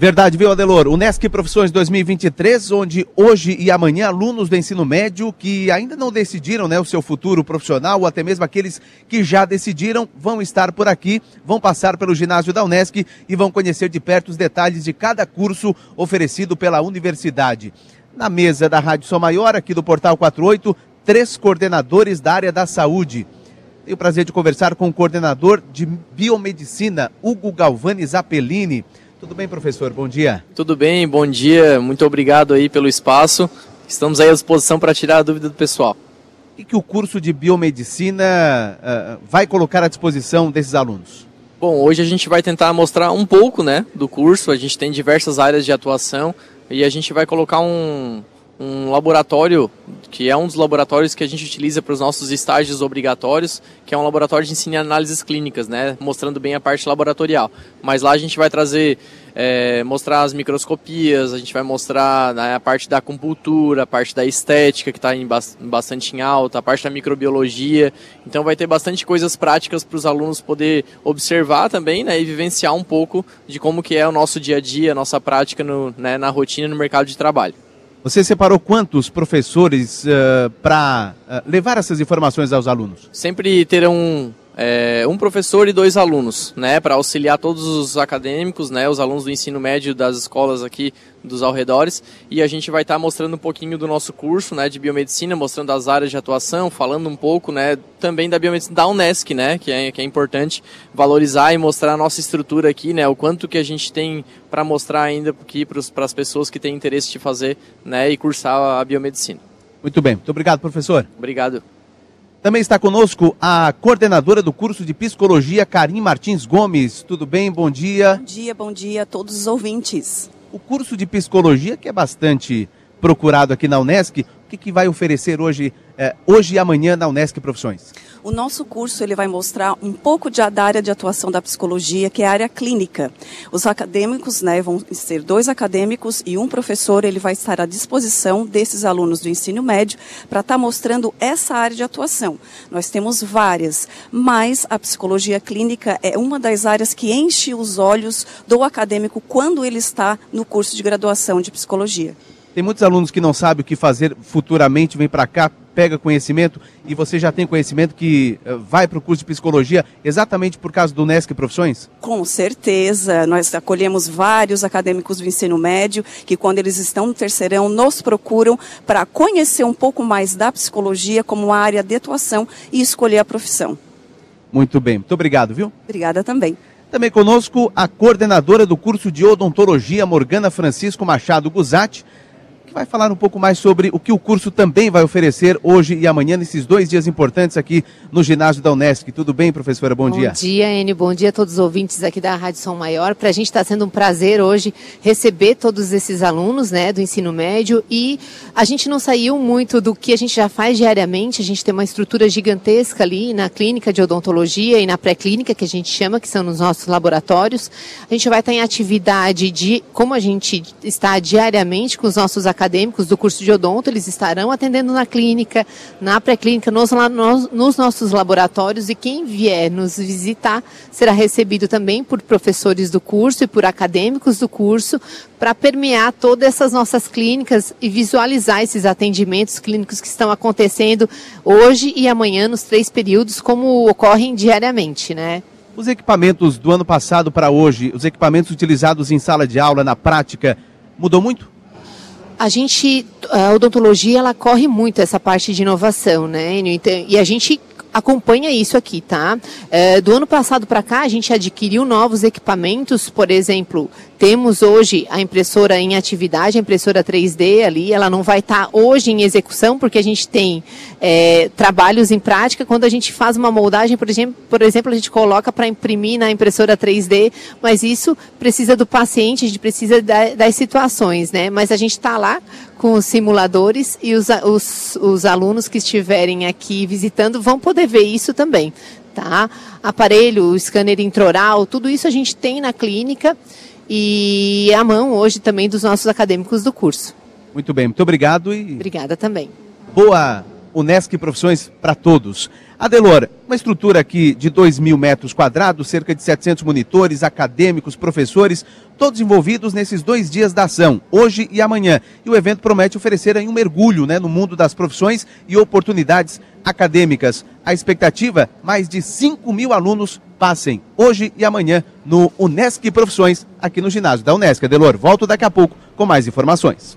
Verdade, viu, Adelor? O Nesc Profissões 2023, onde hoje e amanhã alunos do ensino médio que ainda não decidiram né, o seu futuro profissional, ou até mesmo aqueles que já decidiram, vão estar por aqui, vão passar pelo ginásio da Unesc e vão conhecer de perto os detalhes de cada curso oferecido pela universidade. Na mesa da Rádio São Maior, aqui do Portal 48, três coordenadores da área da saúde. Tenho o prazer de conversar com o coordenador de biomedicina, Hugo Galvani Zappellini. Tudo bem, professor? Bom dia. Tudo bem, bom dia. Muito obrigado aí pelo espaço. Estamos aí à disposição para tirar a dúvida do pessoal. E que o curso de biomedicina uh, vai colocar à disposição desses alunos? Bom, hoje a gente vai tentar mostrar um pouco, né, do curso. A gente tem diversas áreas de atuação e a gente vai colocar um, um laboratório, que é um dos laboratórios que a gente utiliza para os nossos estágios obrigatórios, que é um laboratório de ensino e análises clínicas, né, mostrando bem a parte laboratorial. Mas lá a gente vai trazer, é, mostrar as microscopias, a gente vai mostrar né, a parte da acupuntura, a parte da estética, que está bastante em alta, a parte da microbiologia. Então vai ter bastante coisas práticas para os alunos poder observar também né, e vivenciar um pouco de como que é o nosso dia a dia, a nossa prática no, né, na rotina no mercado de trabalho. Você separou quantos professores uh, eh, para uh, eh, levar essas informações aos alunos? Sempre terão é, um professor e dois alunos, né, para auxiliar todos os acadêmicos, né, os alunos do ensino médio das escolas aqui dos arredores, e a gente vai estar tá mostrando um pouquinho do nosso curso, né, de biomedicina, mostrando as áreas de atuação, falando um pouco, né, também da biomedicina da UNESCO, né, que é, que é importante valorizar e mostrar a nossa estrutura aqui, né, o quanto que a gente tem para mostrar ainda aqui para as pessoas que têm interesse de fazer, né, e cursar a biomedicina. Muito bem, muito obrigado, professor. Obrigado. Também está conosco a coordenadora do curso de psicologia, Karim Martins Gomes. Tudo bem? Bom dia. Bom dia, bom dia a todos os ouvintes. O curso de psicologia, que é bastante procurado aqui na Unesc, o que, que vai oferecer hoje, eh, hoje e amanhã na Unesc Profissões? O nosso curso ele vai mostrar um pouco de, da área de atuação da psicologia, que é a área clínica. Os acadêmicos, né, vão ser dois acadêmicos e um professor, ele vai estar à disposição desses alunos do ensino médio para estar tá mostrando essa área de atuação. Nós temos várias, mas a psicologia clínica é uma das áreas que enche os olhos do acadêmico quando ele está no curso de graduação de psicologia. Tem muitos alunos que não sabem o que fazer futuramente, vem para cá, pega conhecimento e você já tem conhecimento que eh, vai para o curso de psicologia exatamente por causa do NESC Profissões? Com certeza. Nós acolhemos vários acadêmicos do ensino médio que, quando eles estão no terceirão, nos procuram para conhecer um pouco mais da psicologia como área de atuação e escolher a profissão. Muito bem. Muito obrigado, viu? Obrigada também. Também conosco a coordenadora do curso de odontologia, Morgana Francisco Machado Guzatti vai falar um pouco mais sobre o que o curso também vai oferecer hoje e amanhã, nesses dois dias importantes aqui no ginásio da Unesc. Tudo bem, professora? Bom, bom dia. Bom dia, Enio. Bom dia a todos os ouvintes aqui da Rádio São Maior. Para a gente está sendo um prazer hoje receber todos esses alunos né, do ensino médio e a gente não saiu muito do que a gente já faz diariamente. A gente tem uma estrutura gigantesca ali na clínica de odontologia e na pré-clínica, que a gente chama, que são nos nossos laboratórios. A gente vai estar em atividade de como a gente está diariamente com os nossos acadêmicos do curso de odonto, eles estarão atendendo na clínica, na pré-clínica, nos, nos, nos, nossos laboratórios e quem vier nos visitar será recebido também por professores do curso e por acadêmicos do curso para permear todas essas nossas clínicas e visualizar esses atendimentos clínicos que estão acontecendo hoje e amanhã nos três períodos, como ocorrem diariamente, né? Os equipamentos do ano passado para hoje, os equipamentos utilizados em sala de aula, na prática, mudou muito? A gente, a odontologia, ela corre muito essa parte de inovação, né? Então, e a gente acompanha isso aqui, tá? É, do ano passado para cá, a gente adquiriu novos equipamentos, por exemplo, temos hoje a impressora em atividade, a impressora 3D ali, ela não vai estar tá hoje em execução, porque a gente tem é, trabalhos em prática. Quando a gente faz uma moldagem, por exemplo, por exemplo a gente coloca para imprimir na impressora 3D, mas isso precisa do paciente, a gente precisa da, das situações, né? Mas a gente está lá com os simuladores e os, os, os alunos que estiverem aqui visitando vão poder ver isso também. Tá? Aparelho, scanner intraoral, tudo isso a gente tem na clínica e a mão hoje também dos nossos acadêmicos do curso. Muito bem, muito obrigado e. Obrigada também. Boa Unesc Profissões para Todos. Adelor, uma estrutura aqui de 2 mil metros quadrados, cerca de 700 monitores, acadêmicos, professores, todos envolvidos nesses dois dias da ação, hoje e amanhã. E o evento promete oferecer um mergulho né, no mundo das profissões e oportunidades acadêmicas. A expectativa, mais de 5 mil alunos passem hoje e amanhã no Unesc Profissões, aqui no ginásio da Unesc. Adelor, volto daqui a pouco com mais informações.